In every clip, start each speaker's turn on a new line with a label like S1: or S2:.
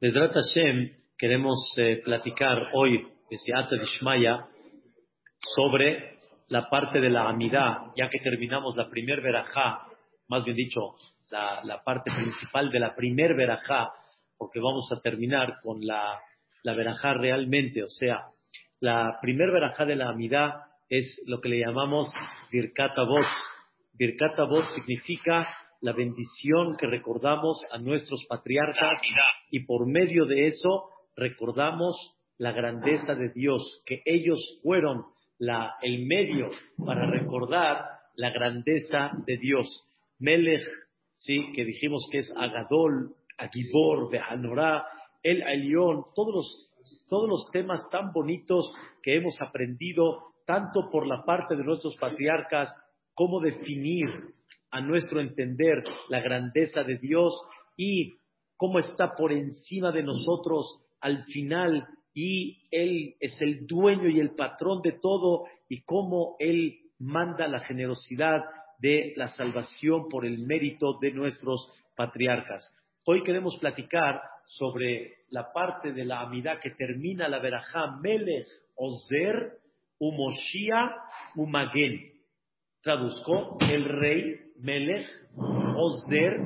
S1: Desde Hashem queremos eh, platicar hoy, de Dishmaya, sobre la parte de la amidad, ya que terminamos la primer verajá, más bien dicho, la, parte principal de la primer verajá, porque vamos a terminar con la, la verajá realmente, o sea, la primer verajá de la amidad es lo que le llamamos Birkat Avot. Birkat Avot significa la bendición que recordamos a nuestros patriarcas y por medio de eso recordamos la grandeza de Dios, que ellos fueron la, el medio para recordar la grandeza de Dios. Melech, sí, que dijimos que es Agadol, Agibor, Behanorá, El Elión, todos los, todos los temas tan bonitos que hemos aprendido tanto por la parte de nuestros patriarcas, cómo definir a nuestro entender la grandeza de Dios y cómo está por encima de nosotros al final y Él es el dueño y el patrón de todo y cómo Él manda la generosidad de la salvación por el mérito de nuestros patriarcas. Hoy queremos platicar sobre la parte de la amidad que termina la verajá Melech Ozer Umoshia Umagen. Traduzco, el rey Melech, Osder,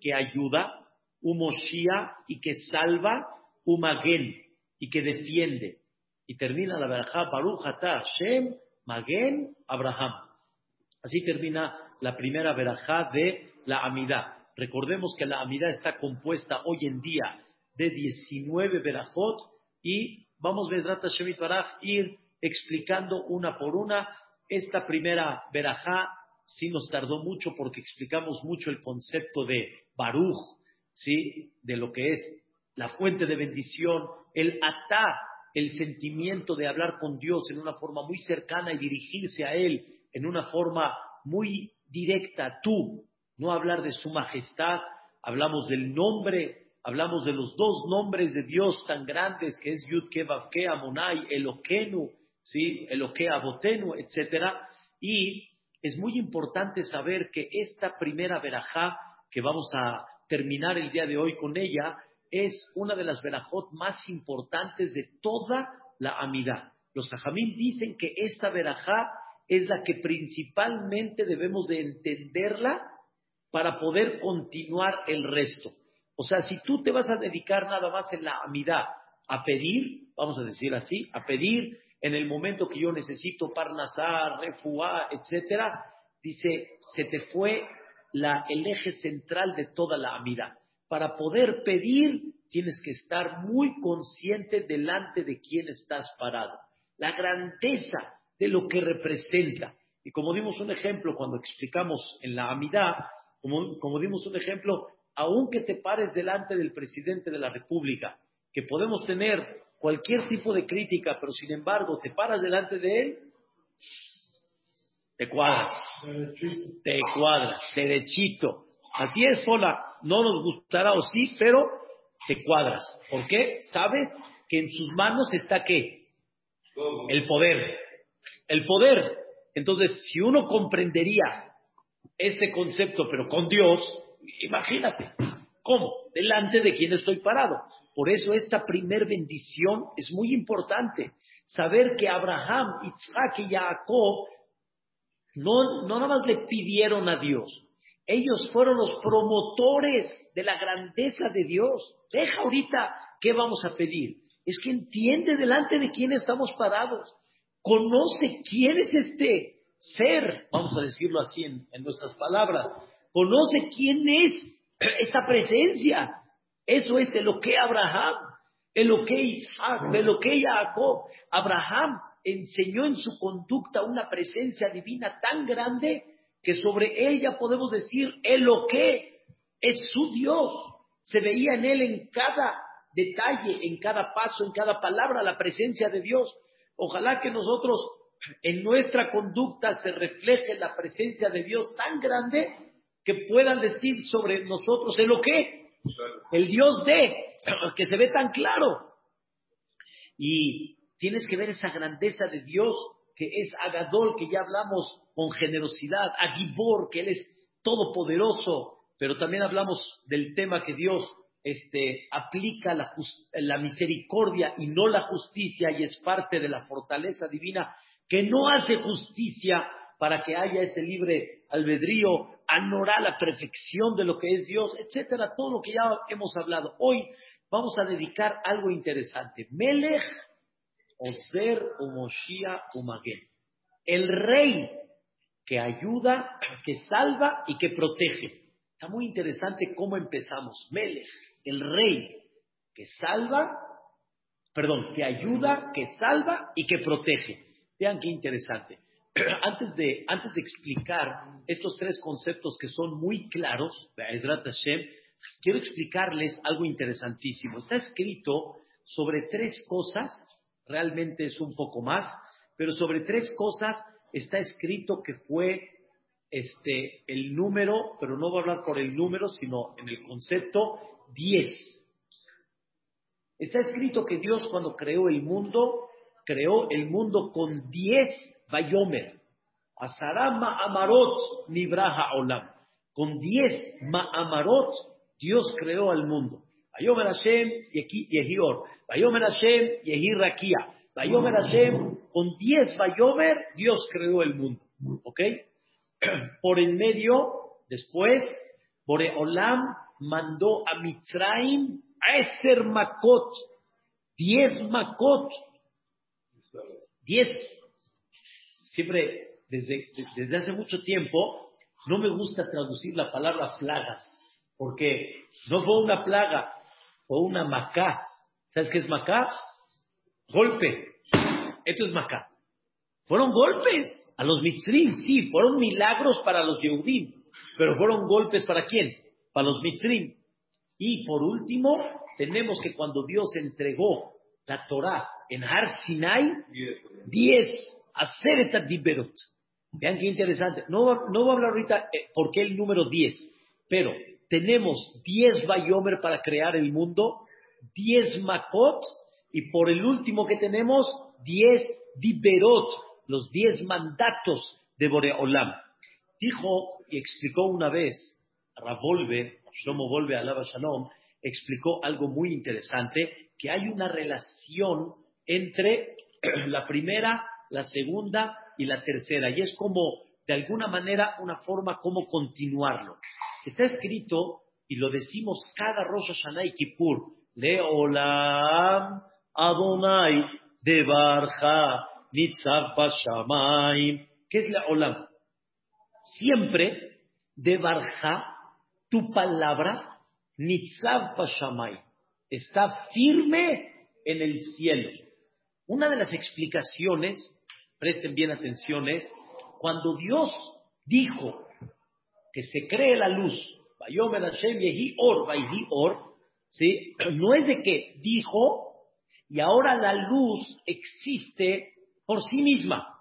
S1: que ayuda, Umoshia y que salva, Umagen y que defiende. Y termina la verajá Baruch Ata Shem Magen Abraham. Así termina la primera verajá de la Amidad. Recordemos que la Amidad está compuesta hoy en día de 19 verajot y vamos, Bezrat Hashem Baraj, ir explicando una por una. Esta primera verajá sí nos tardó mucho porque explicamos mucho el concepto de Baruch, ¿sí? de lo que es la fuente de bendición, el atá, el sentimiento de hablar con Dios en una forma muy cercana y dirigirse a Él en una forma muy directa, tú, no hablar de su majestad, hablamos del nombre, hablamos de los dos nombres de Dios tan grandes que es Yud Kevavke Amonai, Eloquenu, ¿sí? Eloque Abotenu, etcétera, y es muy importante saber que esta primera verajá, que vamos a terminar el día de hoy con ella, es una de las verajot más importantes de toda la amidad. Los jajamín dicen que esta verajá es la que principalmente debemos de entenderla para poder continuar el resto. O sea, si tú te vas a dedicar nada más en la amidad a pedir, vamos a decir así, a pedir en el momento que yo necesito parnasar, refuá, etcétera, dice, se te fue el eje central de toda la amida. Para poder pedir, tienes que estar muy consciente delante de quién estás parado. La grandeza de lo que representa. Y como dimos un ejemplo cuando explicamos en la amidad, como, como dimos un ejemplo, aunque te pares delante del presidente de la República, que podemos tener cualquier tipo de crítica, pero sin embargo te paras delante de él, te cuadras, te cuadras, derechito. Así es, sola, no nos gustará o sí, pero te cuadras. ¿Por qué? Sabes que en sus manos está qué? El poder. El poder. Entonces, si uno comprendería este concepto, pero con Dios, imagínate, ¿cómo? Delante de quién estoy parado. Por eso esta primer bendición es muy importante. Saber que Abraham, Isaac y Jacob no, no nada más le pidieron a Dios, ellos fueron los promotores de la grandeza de Dios. Deja ahorita qué vamos a pedir. Es que entiende delante de quién estamos parados. Conoce quién es este ser, vamos a decirlo así en, en nuestras palabras. Conoce quién es esta presencia. Eso es lo que Abraham, lo que Isaac, lo que Jacob. Abraham enseñó en su conducta una presencia divina tan grande que sobre ella podemos decir lo que es su Dios. Se veía en él en cada detalle, en cada paso, en cada palabra la presencia de Dios. Ojalá que nosotros en nuestra conducta se refleje la presencia de Dios tan grande que puedan decir sobre nosotros lo que el Dios de, que se ve tan claro. Y tienes que ver esa grandeza de Dios que es Agadol, que ya hablamos con generosidad, Agibor, que Él es todopoderoso, pero también hablamos del tema que Dios este, aplica la, la misericordia y no la justicia y es parte de la fortaleza divina que no hace justicia para que haya ese libre albedrío, anorá la perfección de lo que es Dios, etcétera, todo lo que ya hemos hablado. Hoy vamos a dedicar algo interesante. Melech, Ozer, Umoshia, Umagen. El rey que ayuda, que salva y que protege. Está muy interesante cómo empezamos. Melech, el rey que salva, perdón, que ayuda, que salva y que protege. Vean qué interesante. Antes de, explicar estos tres conceptos que son muy claros, quiero explicarles algo interesantísimo. Está escrito sobre tres cosas, realmente es un poco más, pero sobre tres cosas está escrito que fue este, el número, pero no voy a hablar por el número, sino en el concepto 10. Está escrito que Dios cuando creó el mundo, creó el mundo con 10 Bayomer. Asara Ma'amarot Nibraha Olam. Con 10 Ma'amarot Dios creó al mundo. Bayomer Hashem Yehior. Bayomer Hashem Yehirakia. Bayomer Hashem, con 10 Bayomer Dios creó el mundo. ¿Ok? Por el medio, después, Boreolam mandó a Mitzrayim a Eser Makot, diez Makot, diez. Siempre, desde, desde hace mucho tiempo, no me gusta traducir la palabra plagas, porque no fue una plaga, fue una macá. ¿Sabes qué es macá? Golpe. Esto es macá. Fueron golpes. A los mitzrim, sí, fueron milagros para los Yehudim, pero fueron golpes para quién? Para los mitzrim. Y por último, tenemos que cuando Dios entregó la Torah en Har Sinai, diez, hacer Diberot. Vean qué interesante. No, no voy a hablar ahorita eh, por qué el número 10, pero tenemos 10 Bayomer para crear el mundo, 10 Makot, y por el último que tenemos, 10 Diberot, los diez mandatos de Boreolam. Dijo y explicó una vez, Ravolve, Shlomo Volve, Alaba Shalom, explicó algo muy interesante, que hay una relación entre la primera, la segunda y la tercera, y es como, de alguna manera, una forma como continuarlo. Está escrito, y lo decimos cada Rosh Hashanah y Kippur, Leolam Adonai de Barja Nitzav Bashamayim. ¿Qué es la olam? Siempre de Barja, tu palabra, Nitzav Bashamayim, está firme en el cielo. Una de las explicaciones, presten bien atención, es cuando Dios dijo que se cree la luz, Or, Or, ¿sí? no es de que dijo y ahora la luz existe por sí misma.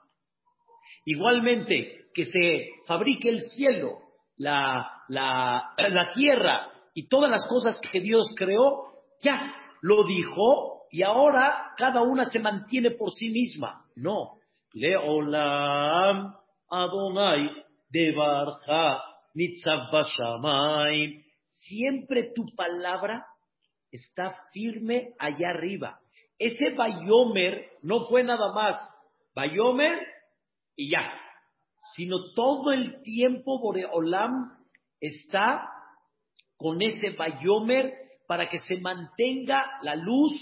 S1: Igualmente, que se fabrique el cielo, la, la, la tierra y todas las cosas que Dios creó, ya lo dijo y ahora cada una se mantiene por sí misma. No. Leolam Adonai Debarja Siempre tu palabra está firme allá arriba. Ese Bayomer no fue nada más Bayomer y ya. Sino todo el tiempo Boreolam está con ese Bayomer para que se mantenga la luz,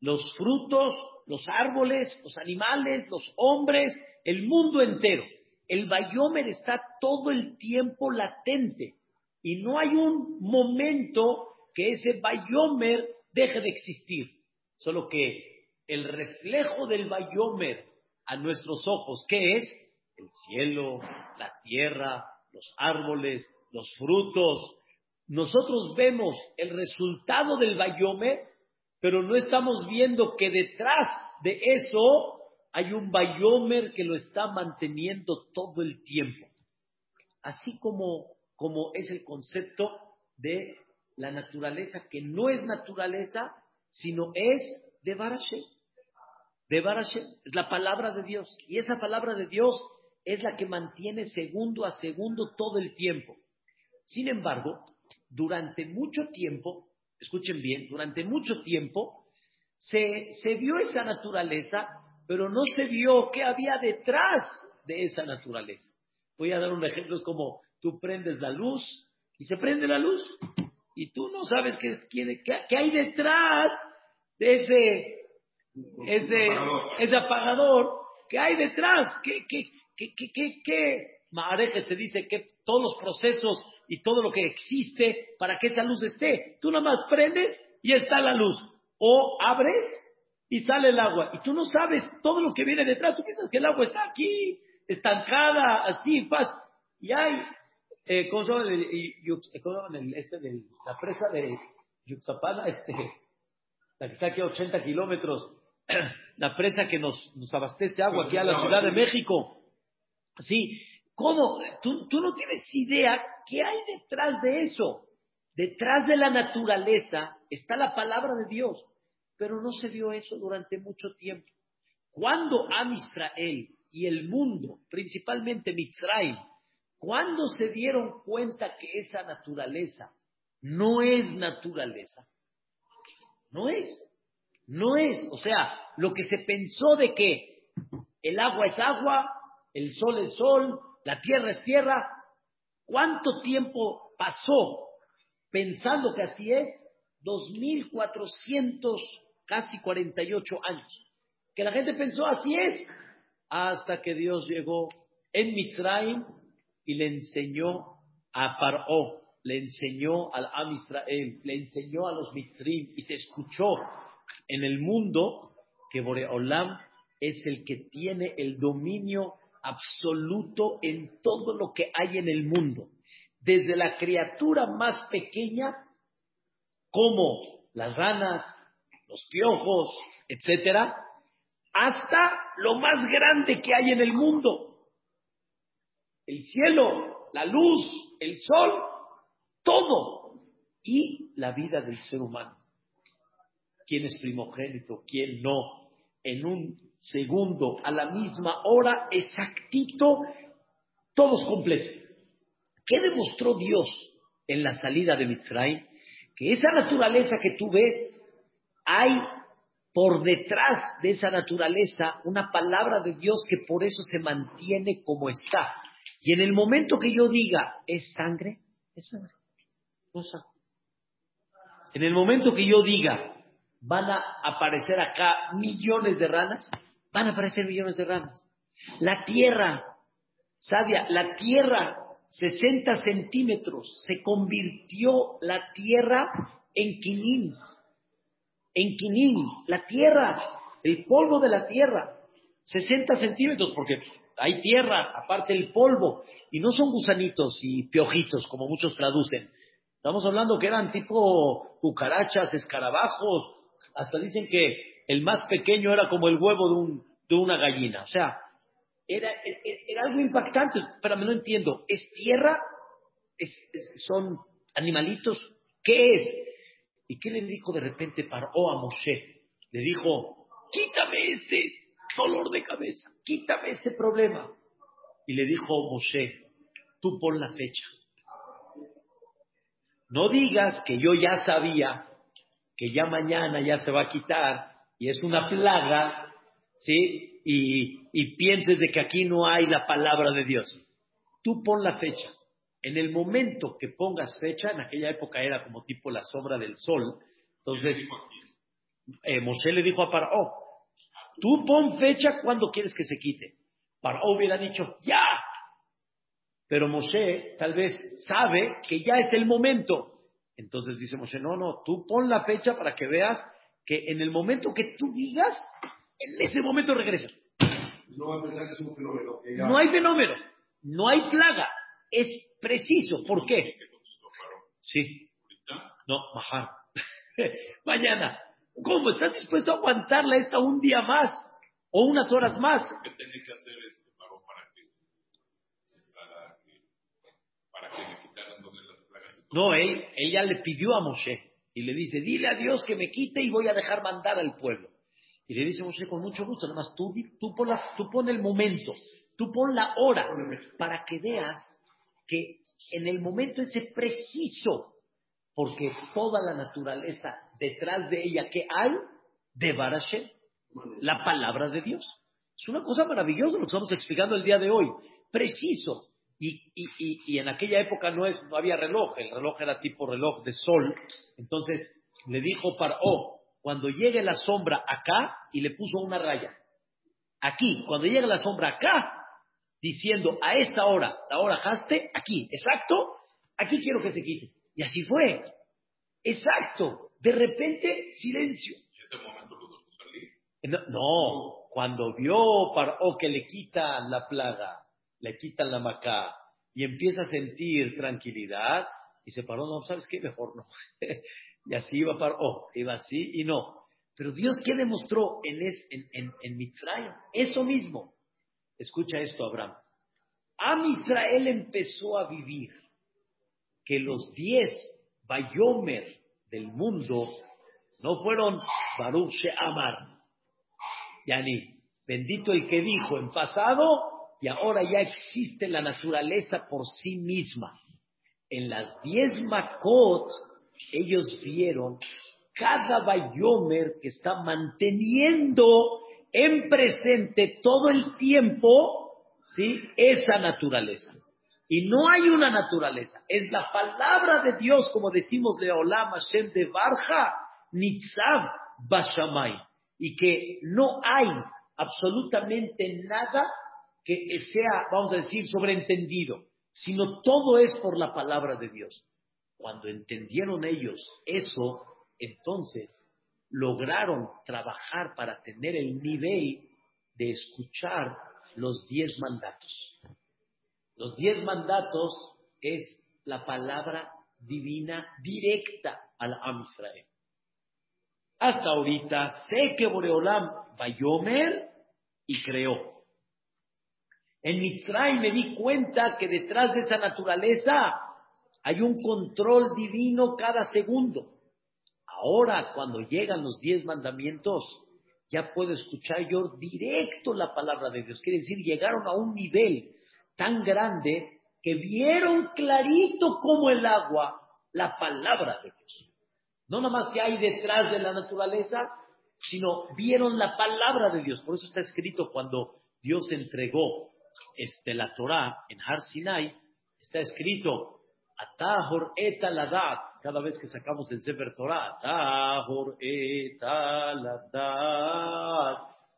S1: los frutos, los árboles, los animales, los hombres, el mundo entero. El Bayomer está todo el tiempo latente y no hay un momento que ese Bayomer deje de existir. Solo que el reflejo del Bayomer a nuestros ojos. ¿Qué es? El cielo, la tierra, los árboles, los frutos. Nosotros vemos el resultado del bayome, pero no estamos viendo que detrás de eso hay un bayomer que lo está manteniendo todo el tiempo. Así como, como es el concepto de la naturaleza, que no es naturaleza, sino es de Barashem de Barashem, es la palabra de Dios. Y esa palabra de Dios es la que mantiene segundo a segundo todo el tiempo. Sin embargo, durante mucho tiempo escuchen bien, durante mucho tiempo se, se vio esa naturaleza, pero no se vio qué había detrás de esa naturaleza. Voy a dar un ejemplo, es como tú prendes la luz y se prende la luz y tú no sabes qué, qué, qué hay detrás de ese, ese, apagador. ese apagador, qué hay detrás, qué, qué, qué, qué, qué, se dice que todos los procesos y todo lo que existe para que esa luz esté. Tú nada más prendes y está la luz. O abres y sale el agua. Y tú no sabes todo lo que viene detrás. Tú piensas que el agua está aquí, estancada, así, fácil. Y hay, eh, ¿cómo se llama el, este de la presa de Yuxapana? Este, la que está aquí a 80 kilómetros, la presa que nos, nos abastece agua aquí a la Ciudad de México. Sí, ¿cómo? Tú, no tienes idea qué hay detrás de eso. Detrás de la naturaleza está la palabra de Dios, pero no se dio eso durante mucho tiempo. Cuando Am Israel y el mundo, principalmente Mitzrayim, cuando se dieron cuenta que esa naturaleza no es naturaleza, no es, no es, o sea, lo que se pensó de que el agua es agua, el sol es sol, la tierra es tierra, ¿cuánto tiempo pasó pensando que así es? 2.400, casi 48 años. Que la gente pensó así es, hasta que Dios llegó en Mitzrayim y le enseñó a Paró, le enseñó al Am Israel, le enseñó a los Mitzrim y se escuchó en el mundo que Boreolam es el que tiene el dominio absoluto en todo lo que hay en el mundo. Desde la criatura más pequeña, como las ranas, los piojos, etcétera, hasta lo más grande que hay en el mundo. El cielo, la luz, el sol, todo. Y la vida del ser humano. ¿Quién es primogénito? ¿Quién no? En un segundo, a la misma hora, exactito, todos completos. ¿Qué demostró Dios en la salida de Mitzray? Que esa naturaleza que tú ves, hay por detrás de esa naturaleza una palabra de Dios que por eso se mantiene como está. Y en el momento que yo diga, ¿es sangre? Es sangre. No sangre. En el momento que yo diga, van a aparecer acá millones de ranas, van a aparecer millones de ranas. La tierra, Sadia, la tierra, 60 centímetros, se convirtió la tierra en quinín en Quinín, la tierra, el polvo de la tierra, 60 centímetros, porque hay tierra, aparte el polvo, y no son gusanitos y piojitos, como muchos traducen. Estamos hablando que eran tipo cucarachas, escarabajos, hasta dicen que el más pequeño era como el huevo de, un, de una gallina. O sea, era, era, algo impactante, pero me no entiendo. ¿Es tierra? ¿Son animalitos? ¿Qué es? ¿Y qué le dijo de repente Paró a Moshe? Le dijo, quítame este dolor de cabeza, quítame este problema. Y le dijo Moshe, tú pon la fecha. No digas que yo ya sabía que ya mañana ya se va a quitar y es una plaga, ¿sí? Y, y pienses de que aquí no hay la palabra de Dios. Tú pon la fecha. En el momento que pongas fecha, en aquella época era como tipo la sombra del sol, entonces eh, Moshe le dijo a Paró, tú pon fecha cuando quieres que se quite. Paró hubiera dicho, ya. Pero Moshe tal vez sabe que ya es el momento. Entonces dice Moshe, no, no, tú pon la fecha para que veas que en el momento que tú digas, en ese momento regresa.
S2: No, fenómeno.
S1: no hay fenómeno, no hay plaga es preciso. ¿Por qué? Sí. No, bajar. Mañana. ¿Cómo? ¿Estás dispuesto a aguantarla esta un día más? ¿O unas horas más?
S2: ¿Qué tenía que hacer este paro para que para que le quitaran donde las plagas?
S1: No, él, ella le pidió a Moshe y le dice, dile a Dios que me quite y voy a dejar mandar al pueblo. Y le dice Moshe con mucho gusto, nada más tú, tú, pon el momento, tú pon la hora para que veas que en el momento ese preciso Porque toda la naturaleza, detrás de ella, ¿qué hay? De Barashem, la palabra de Dios. Es una cosa maravillosa lo que estamos explicando el día de hoy. Preciso. Y, y, y, y en aquella época no, es, no había reloj, el reloj era tipo reloj de sol. Entonces le dijo Paró, cuando llegue la sombra acá, y le puso una raya. Aquí, cuando llegue la sombra acá, diciendo a esta hora, la hora haste, aquí, exacto, aquí quiero que se quite. Y así fue. Exacto. De repente, silencio.
S2: ¿Y ese momento los salir?
S1: No, no, cuando vio Paró que le quitan la plaga, le quitan la macá y empieza a sentir tranquilidad, y se paró, no, ¿sabes qué? Mejor no. y así iba Paró, iba así y no. Pero Dios, ¿qué demostró en, es, en, en, en Mitzrayim? Eso mismo. Escucha esto, Abraham. Am Israel empezó a vivir que los diez Bayomer del mundo no fueron Baruch She'amar, Yani, bendito el que dijo en pasado y ahora ya existe la naturaleza por sí misma. En las diez Makot, ellos vieron cada Bayomer que está manteniendo en presente todo el tiempo, ¿sí? Esa naturaleza. Y no hay una naturaleza, es la palabra de Dios, como decimos de Olam Hashem de Barja, Nitzav Bashamay. Y que no hay absolutamente nada que sea, vamos a decir, sobreentendido, sino todo es por la palabra de Dios. Cuando entendieron ellos eso, entonces lograron trabajar para tener el nivel de escuchar los diez mandatos. Los diez mandatos es la palabra divina directa al Am Israel. Hasta ahorita sé que Boreolam Bayomer y creó. En Mitzray me di cuenta que detrás de esa naturaleza hay un control divino cada segundo. Ahora, cuando llegan los diez mandamientos, ya puedo escuchar yo directo la palabra de Dios. Quiere decir, llegaron a un nivel tan grande que vieron clarito como el agua la palabra de Dios. No nomás que hay detrás de la naturaleza, sino vieron la palabra de Dios. Por eso está escrito cuando Dios entregó este, la Torah en Har Sinai, está escrito Atahor etaladat, cada vez que sacamos el Sefer Torah, Atahor etaladat,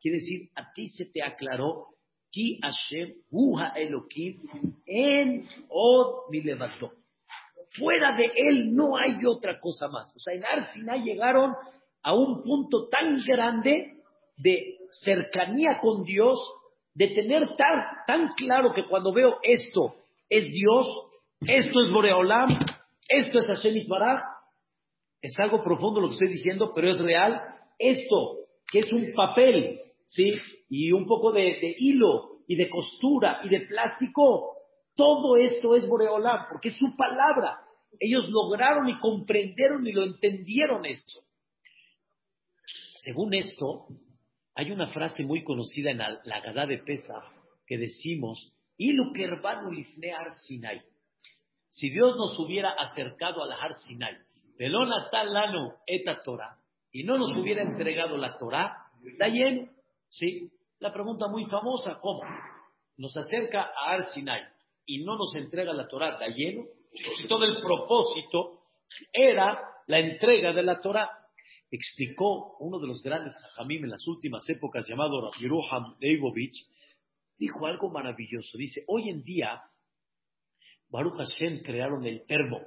S1: quiere decir, a ti se te aclaró, Ki Hashem Uha Elohim en Od Milevato. Fuera de él no hay otra cosa más. O sea, en Har Sinai llegaron a un punto tan grande de cercanía con Dios, de tener tan, claro que cuando veo esto es Dios, esto es Boreolam, esto es Hashem Itbaraj, es algo profundo lo que estoy diciendo, pero es real. Esto, que es un papel, ¿sí? Y un poco de, de hilo, y de costura, y de plástico, todo esto es Boreolam, porque es su palabra. Ellos lograron y comprendieron y lo entendieron esto. Según esto, hay una frase muy conocida en la, Gadá de Pesa que decimos, Sinai. Si Dios nos hubiera acercado al Har Sinai, Pelona talano eta Torah, y no nos hubiera entregado la Torah, da lleno. ¿Sí? La pregunta muy famosa, ¿cómo? Nos acerca a Har Sinai y no nos entrega la Torah, da lleno. Todo el propósito era la entrega de la Torah explicó uno de los grandes hajamim en las últimas épocas llamado Yeruham Leibovich, dijo algo maravilloso. Dice, hoy en día, Baruch Hashem crearon el termo.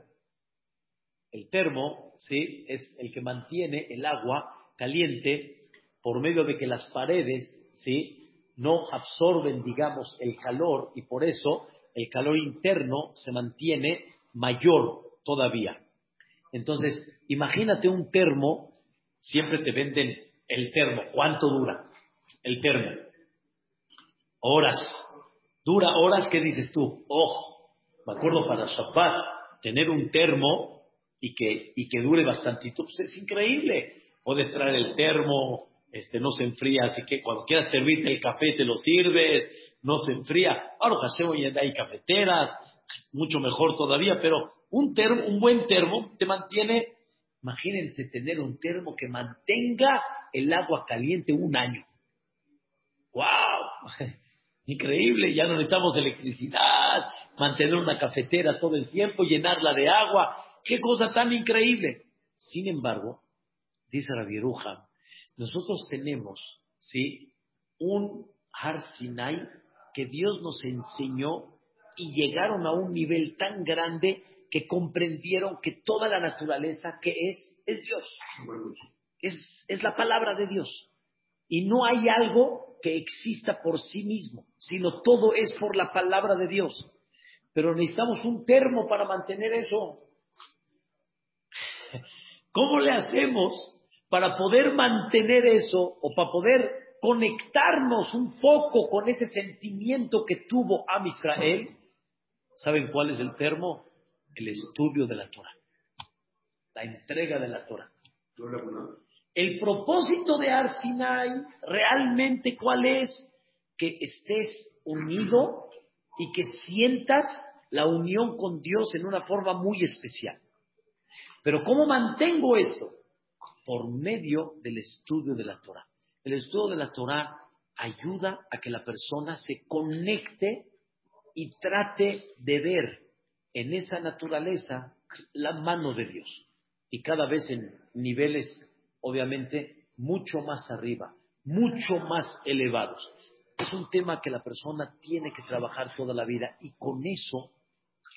S1: El termo, ¿sí? Es el que mantiene el agua caliente por medio de que las paredes, ¿sí? No absorben, digamos, el calor y por eso el calor interno se mantiene mayor todavía. Entonces, imagínate un termo siempre te venden el termo. ¿Cuánto dura el termo? Horas. Dura horas, ¿qué dices tú? Ojo, me acuerdo para Shabbat, tener un termo y que, y que dure bastantito, pues es increíble. Puedes traer el termo, este, no se enfría, así que cuando quieras servirte el café te lo sirves, no se enfría. Ahora Hashem hoy hay cafeteras, mucho mejor todavía, pero Un termo, un buen termo te mantiene, imagínense tener un termo que mantenga el agua caliente un año. ¡Wow! Increíble, ya no necesitamos electricidad, mantener una cafetera todo el tiempo, llenarla de agua. ¡Qué cosa tan increíble! Sin embargo, dice Rabieruja, nosotros tenemos, ¿sí? Un Har Sinai que Dios nos enseñó y llegaron a un nivel tan grande que comprendieron que toda la naturaleza que es, es Dios. Es, es la palabra de Dios. Y no hay algo que exista por sí mismo, sino todo es por la palabra de Dios. Pero necesitamos un termo para mantener eso. ¿Cómo le hacemos para poder mantener eso o para poder conectarnos un poco con ese sentimiento que tuvo Am Israel? ¿Saben cuál es el termo? El estudio de la Torah, la entrega de la Torah. El propósito de Arsinai, realmente cuál es? Que estés unido y que sientas la unión con Dios en una forma muy especial. Pero ¿cómo mantengo esto? Por medio del estudio de la Torah. El estudio de la Torah ayuda a que la persona se conecte y trate de ver en esa naturaleza la mano de Dios. Y cada vez en niveles, obviamente, mucho más arriba, mucho más elevados. Es un tema que la persona tiene que trabajar toda la vida y con eso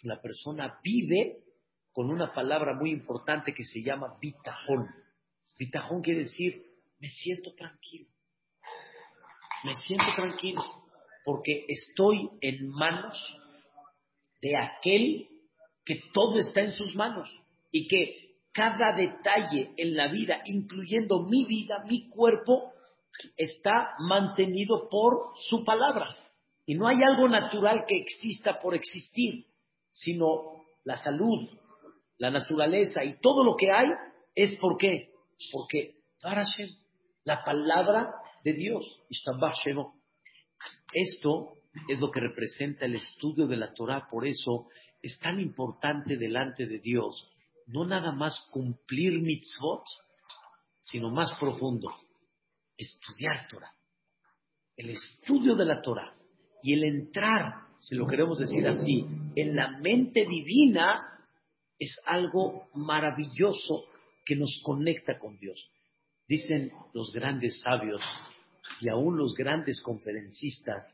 S1: la persona vive con una palabra muy importante que se llama bitajón. Bitajón quiere decir, me siento tranquilo. Me siento tranquilo porque estoy en manos de aquel que todo está en sus manos y que cada detalle en la vida, incluyendo mi vida, mi cuerpo, está mantenido por su palabra. Y no hay algo natural que exista por existir, sino la salud, la naturaleza y todo lo que hay es por qué? Porque la palabra de Dios, esto es lo que representa el estudio de la Torah, por eso es tan importante delante de Dios, no nada más cumplir mitzvot, sino más profundo, estudiar Torah. El estudio de la Torah y el entrar, si lo queremos decir así, en la mente divina es algo maravilloso que nos conecta con Dios. Dicen los grandes sabios y aún los grandes conferencistas,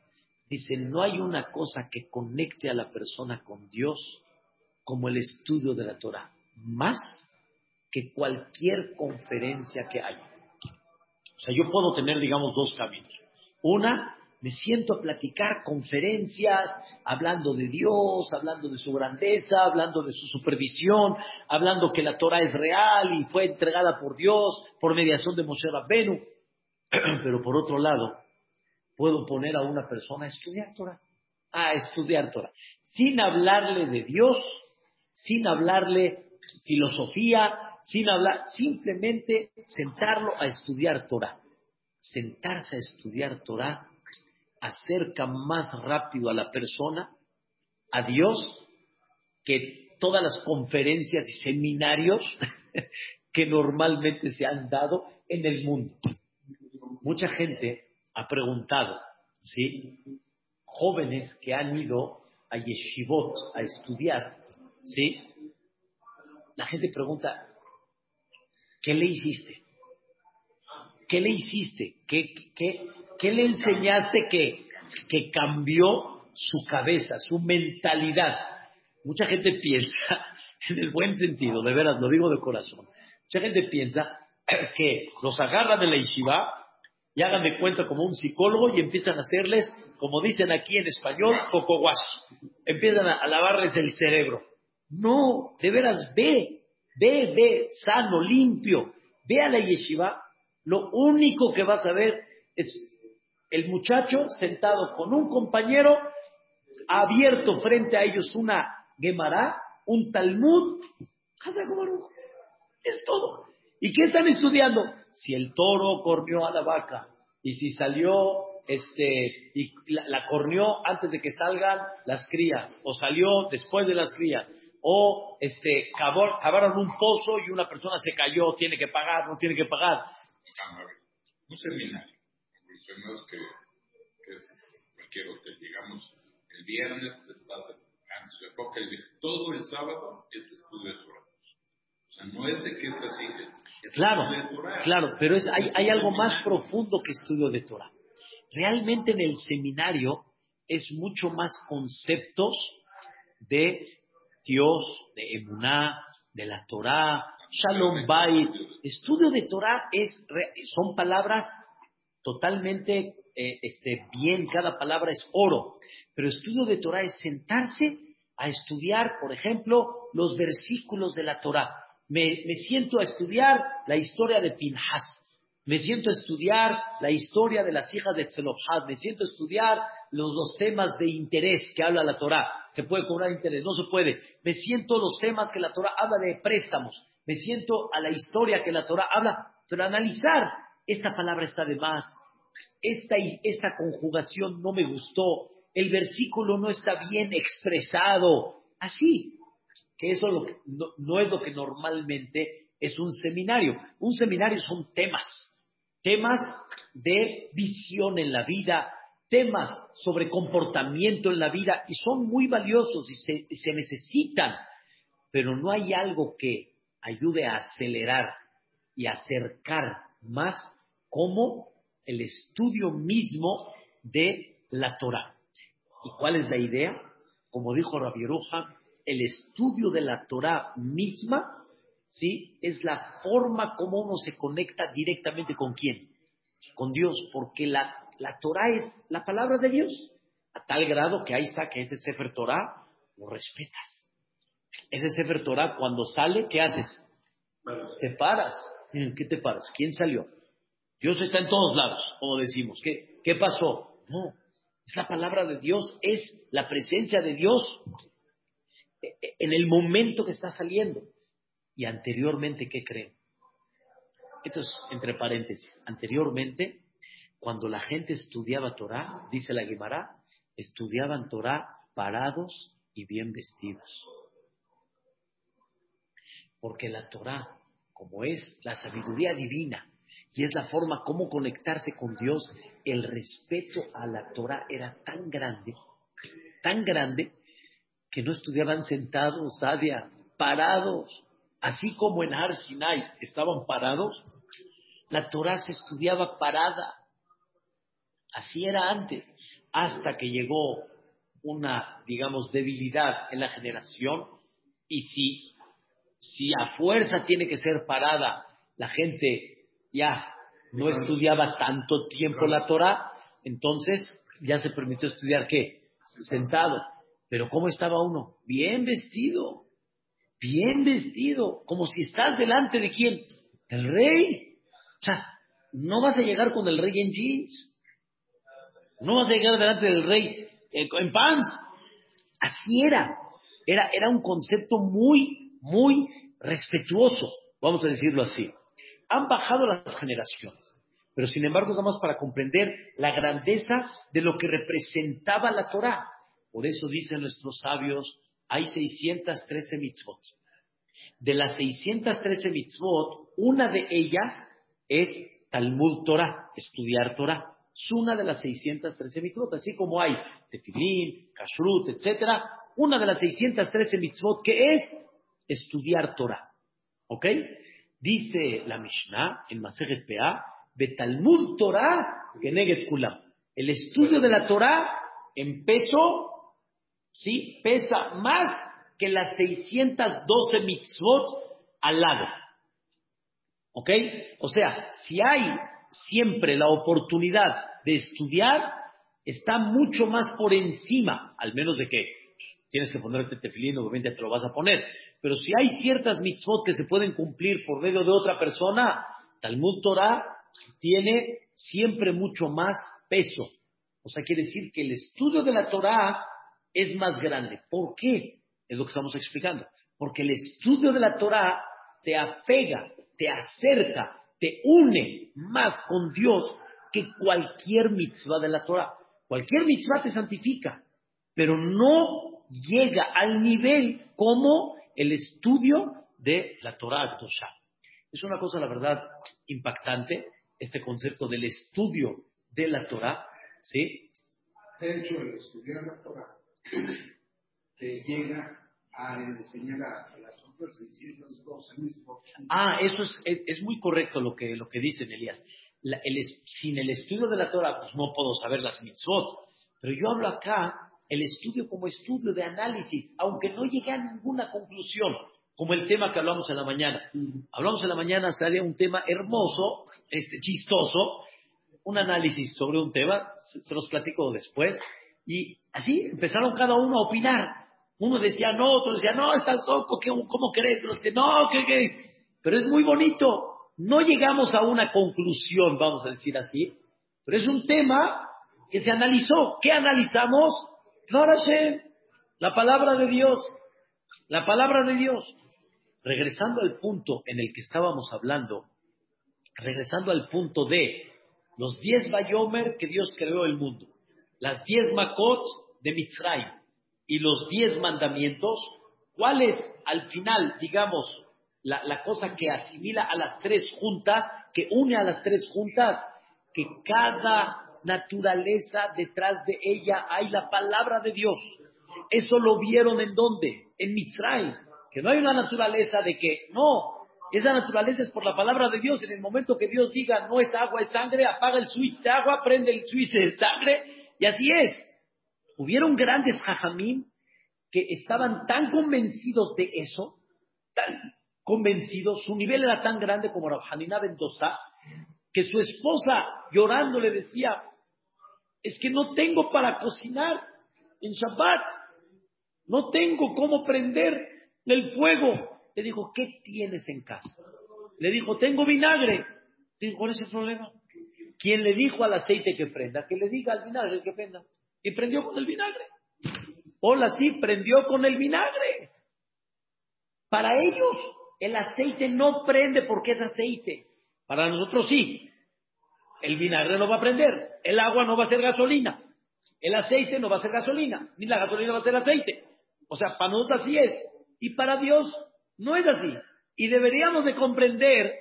S1: dicen, no hay una cosa que conecte a la persona con Dios como el estudio de la Torah, más que cualquier conferencia que haya. O sea, yo puedo tener, digamos, dos caminos. Una, me siento a platicar conferencias hablando de Dios, hablando de su grandeza, hablando de su supervisión, hablando que la Torah es real y fue entregada por Dios por mediación de Moshe Rabbenu. Pero por otro lado, puedo poner a una persona a estudiar Torah, a estudiar Torah, sin hablarle de Dios, sin hablarle filosofía, sin hablar, simplemente sentarlo a estudiar Torah. Sentarse a estudiar Torah acerca más rápido a la persona, a Dios, que todas las conferencias y seminarios que normalmente se han dado en el mundo. Mucha gente ha preguntado, ¿sí? Jóvenes que han ido a yeshivot a estudiar, ¿sí? La gente pregunta, ¿qué le hiciste? ¿Qué le hiciste? ¿Qué, qué, ¿Qué le enseñaste que, que cambió su cabeza, su mentalidad? Mucha gente piensa, en el buen sentido, de veras, lo digo de corazón, mucha gente piensa que los agarran de la yeshiva y hagan de cuenta como un psicólogo y empiezan a hacerles, como dicen aquí en español, cocoguas. Empiezan a, lavarles el cerebro. No, de veras, ve, ve, ve, sano, limpio. Ve a la yeshiva, lo único que vas a ver es el muchacho sentado con un compañero, abierto frente a ellos una Gemara, un Talmud, es todo. ¿Y qué están estudiando? Si el toro corrió a la vaca y si salió este y la, corneó antes de que salgan las crías o salió después de las crías o este, cavaron un pozo y una persona se cayó, tiene que pagar, no tiene que pagar.
S2: Un seminario, mencionas que, que es cualquier hotel, digamos, el viernes está el todo el sábado es estudio de sea, no es de que es así. Es
S1: claro, claro, pero es, hay, hay algo más profundo que estudio de Torah. Realmente en el seminario es mucho más conceptos de Dios, de Emuná, de la Torah, Shalom Bayit. Estudio de Torah es, son palabras totalmente eh, este, bien, cada palabra es oro. Pero estudio de Torah es sentarse a estudiar, por ejemplo, los versículos de la Torah. Me, me siento a estudiar la historia de Pinhas. Me siento a estudiar la historia de las hijas de Tzelofhad. Me siento a estudiar los, los temas de interés que habla la Torah. ¿Se puede cobrar interés? No se puede. Me siento los temas que la Torah habla de préstamos. Me siento a la historia que la Torah habla. Pero analizar, esta palabra está de más. Esta, esta conjugación no me gustó. El versículo no está bien expresado. Así. Que eso no es lo que normalmente es un seminario. Un seminario son temas temas de visión en la vida, temas sobre comportamiento en la vida, y son muy valiosos y se, necesitan, pero no hay algo que ayude a acelerar y acercar más como el estudio mismo de la Torah. ¿Y cuál es la idea? Como dijo Rabbi el estudio de la Torah misma ¿sí? Es la forma como uno se conecta directamente con quién? Con Dios, porque la, la Torah es la palabra de Dios, a tal grado que ahí está, que ese Sefer Torah lo respetas. Ese Sefer Torah cuando sale, ¿qué haces? Te paras. ¿Qué te paras? ¿Quién salió? Dios está en todos lados, como decimos. ¿Qué, ¿Qué pasó? No, es la palabra de Dios, es la presencia de Dios en el momento que está saliendo. Y anteriormente, ¿qué creen? Esto es entre paréntesis. Anteriormente, cuando la gente estudiaba Torah, dice la Guimara, estudiaban Torah parados y bien vestidos. Porque la Torah, como es la sabiduría divina y es la forma como conectarse con Dios, el respeto a la Torah era tan grande, tan grande, que no estudiaban sentados, Sadia, parados así como en Har Sinai estaban parados, la Torah se estudiaba parada. Así era antes, hasta que llegó una, digamos, debilidad en la generación y si, si a fuerza tiene que ser parada, la gente ya no estudiaba tanto tiempo la Torah, entonces ya se permitió estudiar qué? Sentado. Pero ¿cómo estaba uno? Bien vestido bien vestido, como si estás delante de quién? Del rey. O sea, no vas a llegar con el rey en jeans. No vas a llegar delante del rey en pants. Así era. Era, era un concepto muy, muy respetuoso, vamos a decirlo así. Han bajado las generaciones, pero sin embargo es más para comprender la grandeza de lo que representaba la Torah. Por eso dicen nuestros sabios, hay 613 mitzvot. De las 613 mitzvot, una de ellas es Talmud Torah, estudiar Torah. Es una de las 613 mitzvot, así como hay tefilín, kashrut, etc. Una de las 613 mitzvot que es estudiar Torah. ¿Ok? Dice la Mishnah en Masejet Pea, Betalmud Torah Geneget Kulam. El estudio de la Torah en peso ¿sí? Pesa más que las 612 mitzvot al lado. ¿Ok? O sea, si hay siempre la oportunidad de estudiar, está mucho más por encima, al menos de que tienes que ponerte tefilín, obviamente te lo vas a poner. Pero si hay ciertas mitzvot que se pueden cumplir por medio de otra persona, Talmud Torah tiene siempre mucho más peso. O sea, quiere decir que el estudio de la Torah es más grande. ¿Por qué? Es lo que estamos explicando. Porque el estudio de la Torah te apega, te acerca, te une más con Dios que cualquier mitzvah de la Torah. Cualquier mitzvah te santifica, pero no llega al nivel como el estudio de la Torah Tosha. Es una cosa, la verdad, impactante, este concepto del estudio de la Torah, ¿sí?
S3: El estudiar la Torah te llega a enseñar a las otras 600 cosas
S1: Ah, eso es, es, muy correcto lo que, lo que dicen, Elías. sin el estudio de la Torah, pues no puedo saber las mitzvot. Pero yo hablo acá el estudio como estudio de análisis, aunque no llegue a ninguna conclusión, como el tema que hablamos en la mañana. Hablamos en la mañana, sale un tema hermoso, este, chistoso, un análisis sobre un tema, se, los platico después, y así empezaron cada uno a opinar. Uno decía no, otro decía no, estás loco, ¿cómo crees? Otro decía no, ¿qué crees? Pero es muy bonito. No llegamos a una conclusión, vamos a decir así, pero es un tema que se analizó. ¿Qué analizamos? la palabra de Dios. La palabra de Dios. Regresando al punto en el que estábamos hablando, regresando al punto de los diez Bayomer que Dios creó el mundo, las diez Makot de Mitzray y los diez mandamientos, ¿cuál es al final, digamos, la, la cosa que asimila a las tres juntas, que une a las tres juntas? Que cada naturaleza detrás de ella hay la palabra de Dios. Eso lo vieron en dónde? En Mitzray. Que no hay una naturaleza de que, no, esa naturaleza es por la palabra de Dios. En el momento que Dios diga no es agua, es sangre, apaga el switch de agua, prende el switch de sangre, y así es. Hubieron grandes jajamín que estaban tan convencidos de eso, tan convencidos, su nivel era tan grande como Rabhanina Mendoza, que su esposa llorando le decía, es que no tengo para cocinar en Shabbat, no tengo cómo prender el fuego. Le dijo, ¿qué tienes en casa? Le dijo, tengo vinagre. Le dijo, ¿cuál es el problema? Quien le dijo al aceite que prenda, que le diga al vinagre que prenda. Y prendió con el vinagre. Hola, sí, prendió con el vinagre. Para ellos, el aceite no prende porque es aceite. Para nosotros sí. El vinagre no va a prender. El agua no va a ser gasolina. El aceite no va a ser gasolina. Ni la gasolina va a ser aceite. O sea, para nosotros así es. Y para Dios no es así. Y deberíamos de comprender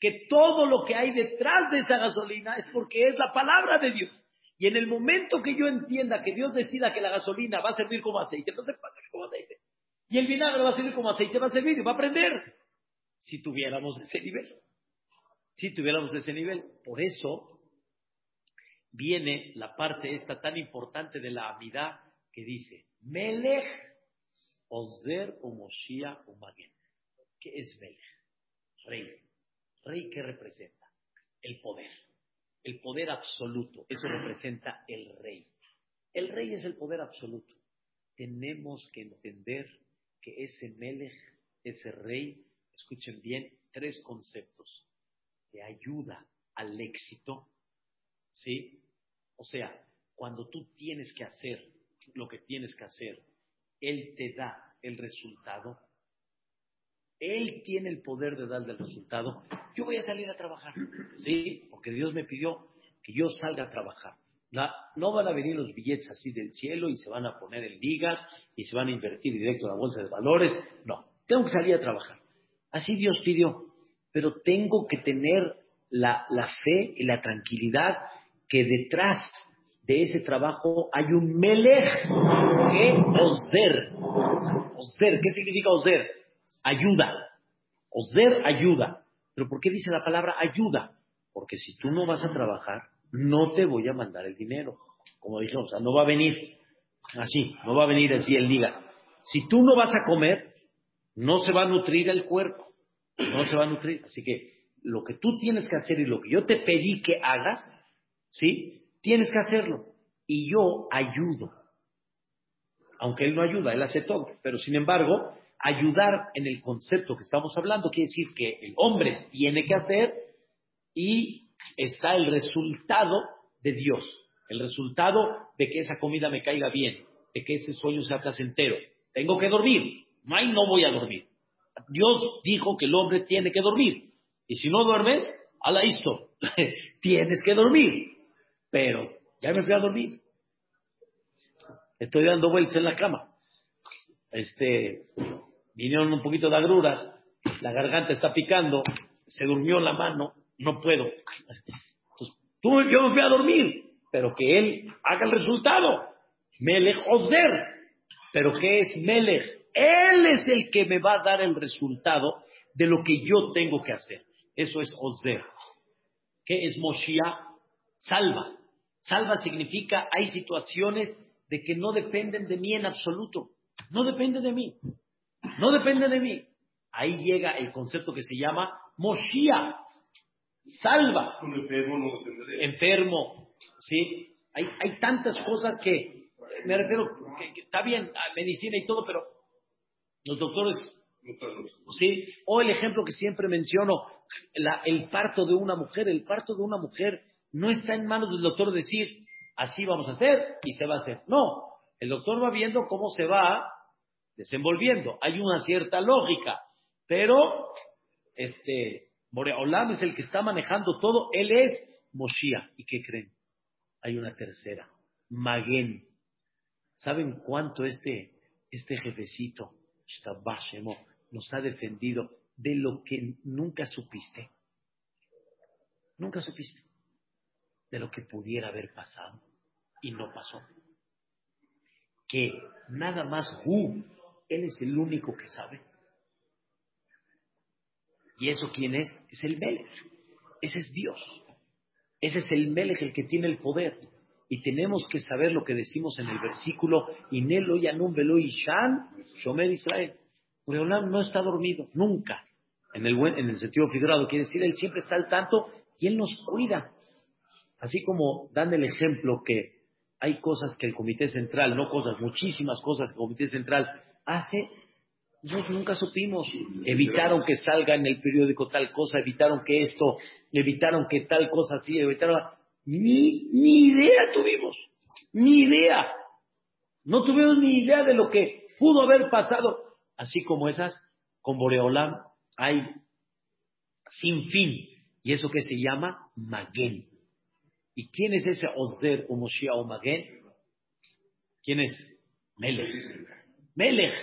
S1: que todo lo que hay detrás de esa gasolina es porque es la palabra de Dios. Y en el momento que yo entienda que Dios decida que la gasolina va a servir como aceite, entonces va a servir como aceite. Y el vinagre va a servir como aceite, va a servir y va a prender. Si tuviéramos ese nivel. Si tuviéramos ese nivel. Por eso viene la parte esta tan importante de la amidad que dice, Melech, Ozer o Moshiach o Magen. ¿Qué es Melech? Rey. Rey que representa el poder. El poder absoluto. Eso representa el rey. El rey es el poder absoluto. Tenemos que entender que ese Melech, ese rey, escuchen bien, tres conceptos. De ayuda al éxito, ¿sí? O sea, cuando tú tienes que hacer lo que tienes que hacer, Él te da el resultado. Él tiene el poder de darle el resultado. Yo voy a salir a trabajar, ¿sí? Porque Dios me pidió que yo salga a trabajar. no van a venir los billetes así del cielo y se van a poner en ligas y se van a invertir directo en la bolsa de valores. No, tengo que salir a trabajar. Así Dios pidió. Pero tengo que tener la, fe y la tranquilidad que detrás de ese trabajo hay un melech que oser. Oser, ¿qué significa oser? Ayuda. Oser ayuda. ¿Pero por qué dice la palabra ayuda? Porque si tú no vas a trabajar, no te voy a mandar el dinero. Como dijimos, o sea, no va a venir así, no va a venir así el liga. Si tú no vas a comer, no se va a nutrir el cuerpo. No se va a nutrir. Así que lo que tú tienes que hacer y lo que yo te pedí que hagas, ¿Sí? Tienes que hacerlo. Y yo ayudo. Aunque él no ayuda, él hace todo. Pero sin embargo, ayudar en el concepto que estamos hablando quiere decir que el hombre tiene que hacer y está el resultado de Dios. El resultado de que esa comida me caiga bien, de que ese sueño sea placentero. Tengo que dormir. No hay, no voy a dormir. Dios dijo que el hombre tiene que dormir. Y si no duermes, ala esto. Tienes que dormir pero ya me fui a dormir. Estoy dando vueltas en la cama. este, vinieron un poquito de agruras, la garganta está picando, se durmió la mano, no puedo. Entonces, tú, yo me fui a dormir, pero que él haga el resultado. Melech Ozer. ¿Pero qué es Melech? Él es el que me va a dar el resultado de lo que yo tengo que hacer. Eso es Ozer. ¿Qué es Moshiach? Salva. Salva significa hay situaciones de que no dependen de mí en absoluto. No depende de mí. No depende de mí. Ahí llega el concepto que se llama Moshiach. Salva. Enfermo. ¿Sí? Hay, hay tantas cosas que, me refiero, que, está bien, medicina y todo, pero los doctores ¿Sí? O el ejemplo que siempre menciono, el parto de una mujer. El parto de una mujer no está en manos del doctor decir, así vamos a hacer y se va a hacer. No, el doctor va viendo cómo se va desenvolviendo. Hay una cierta lógica, pero este Boreolam es el que está manejando todo. Él es Moshiach. ¿Y qué creen? Hay una tercera, Maguen. ¿Saben cuánto este, este jefecito, nos ha defendido de lo que nunca supiste? Nunca supiste de lo que pudiera haber pasado y no pasó. Que nada más Hu, Él es el único que sabe. ¿Y eso quién es? Es el Melech. Ese es Dios. Ese es el Melech el que tiene el poder. Y tenemos que saber lo que decimos en el versículo, Inelo Yanum Velo Ishan, Shomer Israel. Boreolam no está dormido, nunca. En el, buen, en el sentido figurado, quiere decir, Él siempre está al tanto y Él nos cuida. Así como dan el ejemplo que hay cosas que el Comité Central, no cosas, muchísimas cosas que el Comité Central hace, nosotros nunca supimos. Evitaron que salga en el periódico tal cosa, evitaron que esto, evitaron que tal cosa así, evitaron... Ni, ni idea tuvimos, ni idea. No tuvimos ni idea de lo que pudo haber pasado. Así como esas, con Boreolam hay sin fin. ¿Y eso que se llama? Maguen. ¿Y quién es ese Ozer o Moshiach o Maguen? ¿Quién es? Melech. Melech.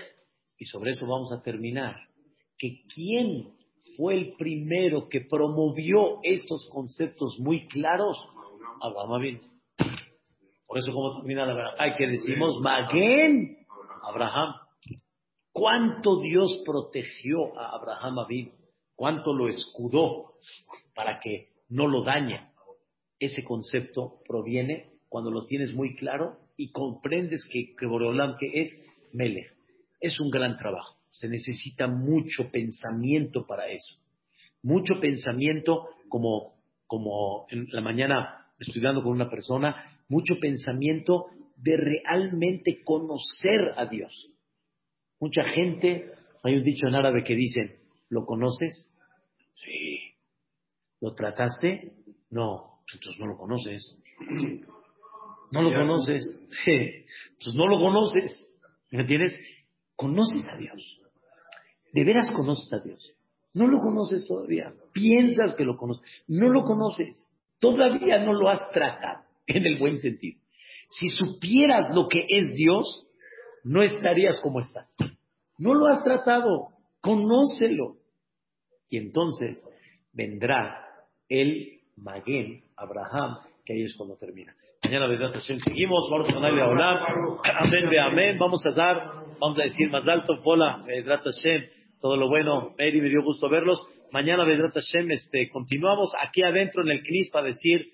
S1: Y sobre eso vamos a terminar. Que quién fue el primero que promovió estos conceptos muy claros? Abraham Avin. Por eso, como termina la verdad? Hay que decimos Maguen. Abraham. ¿Cuánto Dios protegió a Abraham Avin? ¿Cuánto lo escudó para que no lo dañe? ese concepto proviene cuando lo tienes muy claro y comprendes que, que Boreolam que es Melech. Es un gran trabajo. Se necesita mucho pensamiento para eso. Mucho pensamiento como, como en la mañana estudiando con una persona, mucho pensamiento de realmente conocer a Dios. Mucha gente, hay un dicho en árabe que dicen, ¿lo conoces? Sí. ¿Lo trataste? No entonces no lo conoces. No lo conoces. Entonces no lo conoces. ¿Me entiendes? Conoces a Dios. De veras conoces a Dios. No lo conoces todavía. Piensas que lo conoces. No lo conoces. Todavía no lo has tratado en el buen sentido. Si supieras lo que es Dios, no estarías como estás. No lo has tratado. Conócelo. Y entonces vendrá el Maguen, Abraham, que ahí es cuando termina. Mañana, Vedrat Hashem, seguimos. Amén, de amén. Vamos a dar, vamos a decir más alto, hola, Vedrat Hashem, todo lo bueno. Mary, me dio gusto verlos. Mañana, Vedrat Hashem, este, continuamos aquí adentro en el CNIS para decir